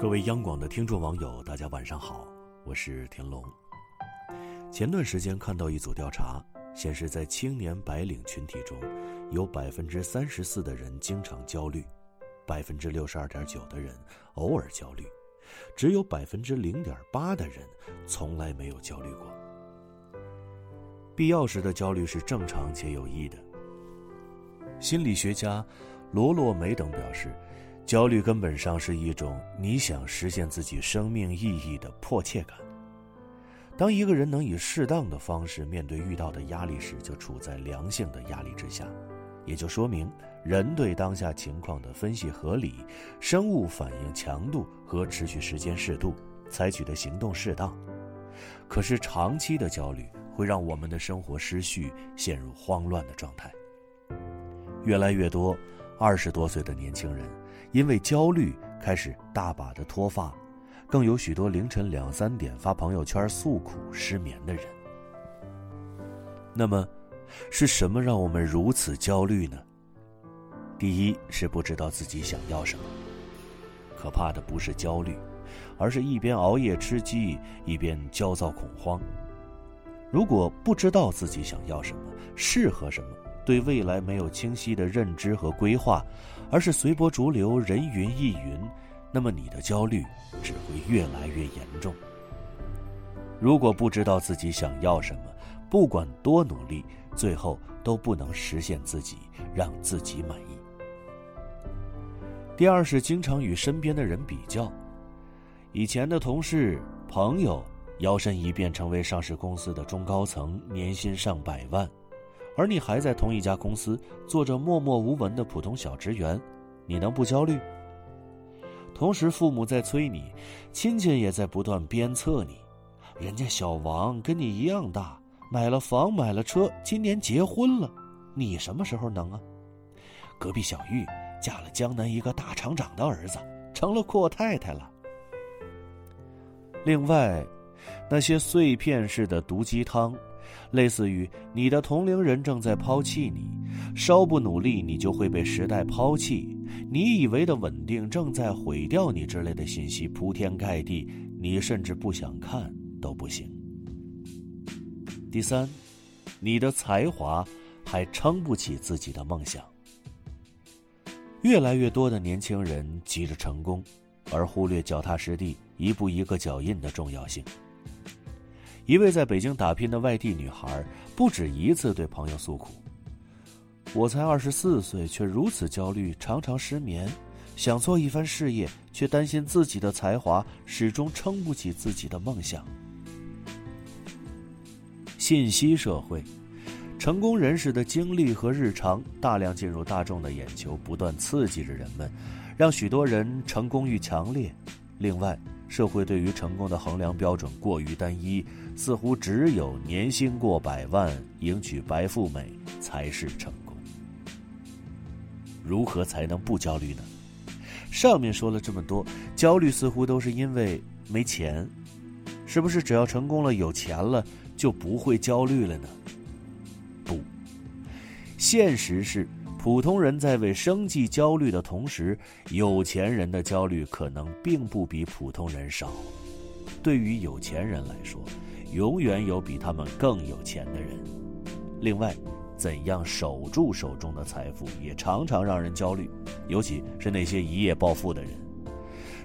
各位央广的听众网友，大家晚上好，我是田龙。前段时间看到一组调查，显示在青年白领群体中，有百分之三十四的人经常焦虑，百分之六十二点九的人偶尔焦虑，只有百分之零点八的人从来没有焦虑过。必要时的焦虑是正常且有益的。心理学家罗洛梅等表示。焦虑根本上是一种你想实现自己生命意义的迫切感。当一个人能以适当的方式面对遇到的压力时，就处在良性的压力之下，也就说明人对当下情况的分析合理，生物反应强度和持续时间适度，采取的行动适当。可是长期的焦虑会让我们的生活失序，陷入慌乱的状态。越来越多二十多岁的年轻人。因为焦虑开始大把的脱发，更有许多凌晨两三点发朋友圈诉苦失眠的人。那么，是什么让我们如此焦虑呢？第一是不知道自己想要什么。可怕的不是焦虑，而是一边熬夜吃鸡一边焦躁恐慌。如果不知道自己想要什么，适合什么。对未来没有清晰的认知和规划，而是随波逐流、人云亦云，那么你的焦虑只会越来越严重。如果不知道自己想要什么，不管多努力，最后都不能实现自己，让自己满意。第二是经常与身边的人比较，以前的同事、朋友摇身一变成为上市公司的中高层，年薪上百万。而你还在同一家公司做着默默无闻的普通小职员，你能不焦虑？同时，父母在催你，亲戚也在不断鞭策你。人家小王跟你一样大，买了房，买了车，今年结婚了，你什么时候能啊？隔壁小玉嫁了江南一个大厂长的儿子，成了阔太太了。另外，那些碎片式的毒鸡汤。类似于你的同龄人正在抛弃你，稍不努力你就会被时代抛弃，你以为的稳定正在毁掉你之类的信息铺天盖地，你甚至不想看都不行。第三，你的才华还撑不起自己的梦想。越来越多的年轻人急着成功，而忽略脚踏实地、一步一个脚印的重要性。一位在北京打拼的外地女孩，不止一次对朋友诉苦：“我才二十四岁，却如此焦虑，常常失眠。想做一番事业，却担心自己的才华始终撑不起自己的梦想。”信息社会，成功人士的经历和日常大量进入大众的眼球，不断刺激着人们，让许多人成功欲强烈。另外，社会对于成功的衡量标准过于单一，似乎只有年薪过百万、迎娶白富美才是成功。如何才能不焦虑呢？上面说了这么多，焦虑似乎都是因为没钱，是不是只要成功了、有钱了就不会焦虑了呢？不，现实是。普通人在为生计焦虑的同时，有钱人的焦虑可能并不比普通人少。对于有钱人来说，永远有比他们更有钱的人。另外，怎样守住手中的财富，也常常让人焦虑，尤其是那些一夜暴富的人。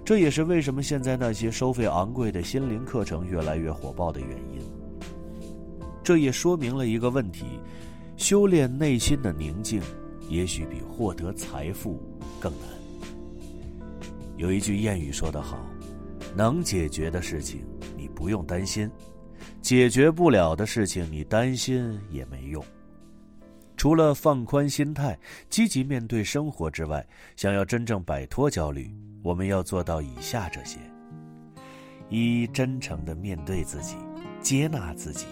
这也是为什么现在那些收费昂贵的心灵课程越来越火爆的原因。这也说明了一个问题：修炼内心的宁静。也许比获得财富更难。有一句谚语说得好：“能解决的事情你不用担心，解决不了的事情你担心也没用。”除了放宽心态、积极面对生活之外，想要真正摆脱焦虑，我们要做到以下这些：一、真诚的面对自己，接纳自己。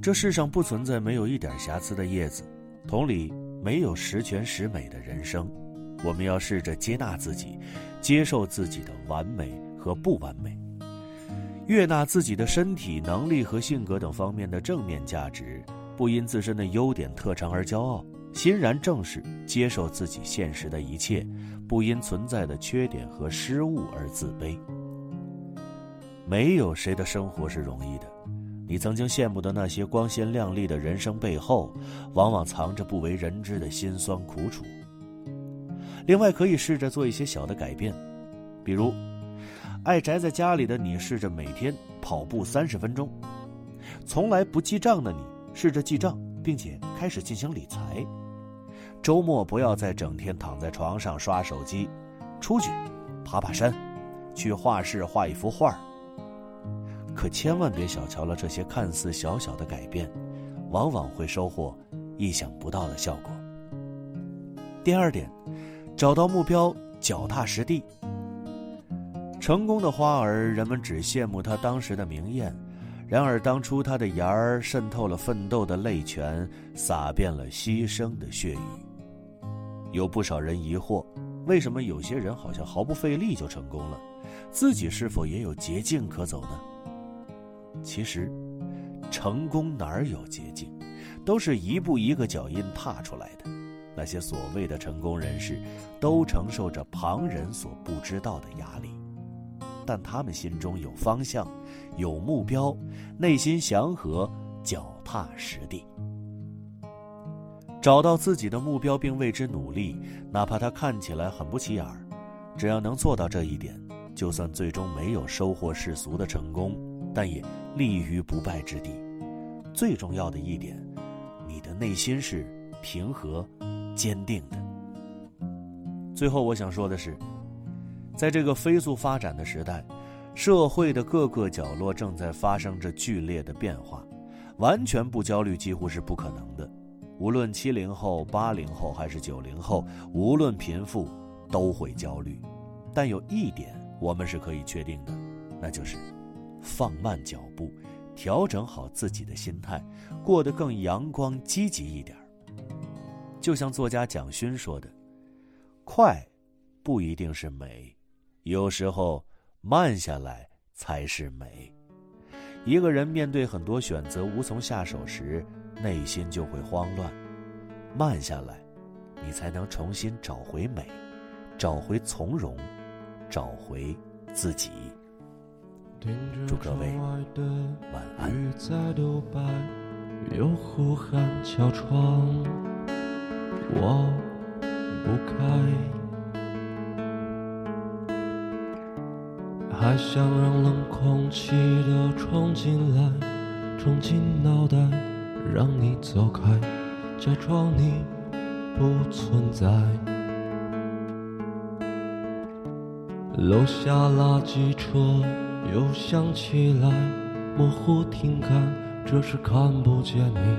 这世上不存在没有一点瑕疵的叶子，同理。没有十全十美的人生，我们要试着接纳自己，接受自己的完美和不完美，悦纳自己的身体、能力和性格等方面的正面价值，不因自身的优点特长而骄傲，欣然正视、接受自己现实的一切，不因存在的缺点和失误而自卑。没有谁的生活是容易的，你曾经羡慕的那些光鲜亮丽的人生背后，往往藏着不为人知的辛酸苦楚。另外，可以试着做一些小的改变，比如，爱宅在家里的你，试着每天跑步三十分钟；从来不记账的你，试着记账，并且开始进行理财。周末不要再整天躺在床上刷手机，出去爬爬山，去画室画一幅画可千万别小瞧了这些看似小小的改变，往往会收获意想不到的效果。第二点，找到目标，脚踏实地。成功的花儿，人们只羡慕它当时的明艳，然而当初它的芽儿渗透了奋斗的泪泉，洒遍了牺牲的血雨。有不少人疑惑，为什么有些人好像毫不费力就成功了，自己是否也有捷径可走呢？其实，成功哪有捷径，都是一步一个脚印踏出来的。那些所谓的成功人士，都承受着旁人所不知道的压力，但他们心中有方向，有目标，内心祥和，脚踏实地。找到自己的目标并为之努力，哪怕它看起来很不起眼儿，只要能做到这一点，就算最终没有收获世俗的成功，但也立于不败之地。最重要的一点，你的内心是平和、坚定的。最后，我想说的是，在这个飞速发展的时代，社会的各个角落正在发生着剧烈的变化，完全不焦虑几乎是不可能的。无论七零后、八零后还是九零后，无论贫富，都会焦虑。但有一点我们是可以确定的，那就是放慢脚步，调整好自己的心态，过得更阳光积极一点。就像作家蒋勋说的：“快，不一定是美，有时候慢下来才是美。”一个人面对很多选择无从下手时，内心就会慌乱，慢下来，你才能重新找回美，找回从容，找回自己。祝各位晚安。有呼喊敲窗，我不开，还想让冷空气都冲进来，冲进脑袋。让你走开，假装你不存在。楼下垃圾车又想起来，模糊听感，这是看不见你，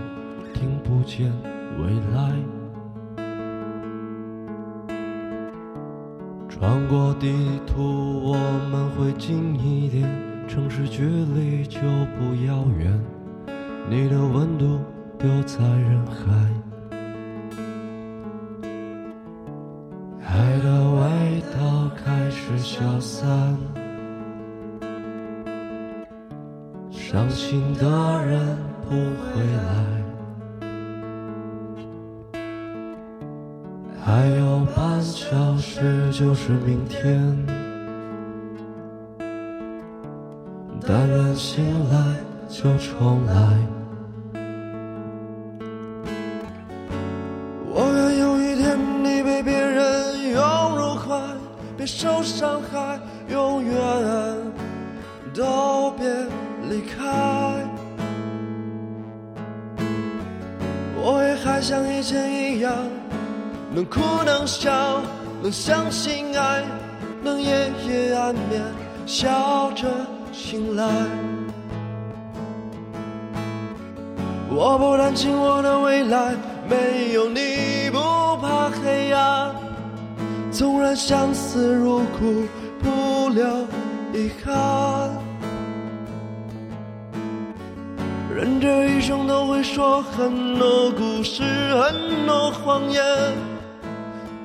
听不见未来。穿过地图，我们会近一点，城市距离就不遥远。你的温度丢在人海，爱的味道开始消散，伤心的人不回来，还有半小时就是明天，但愿醒来就重来。我愿有一天你被别人拥入怀别受伤害，永远都别离开。我也还像以前一样，能哭能笑，能相信爱，能夜夜安眠，笑着醒来。我不担心我的未来，没有你不怕黑暗。纵然相思如苦，不留遗憾。人这一生都会说很多故事，很多谎言，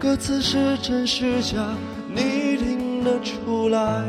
歌词是真是假，你听得出来。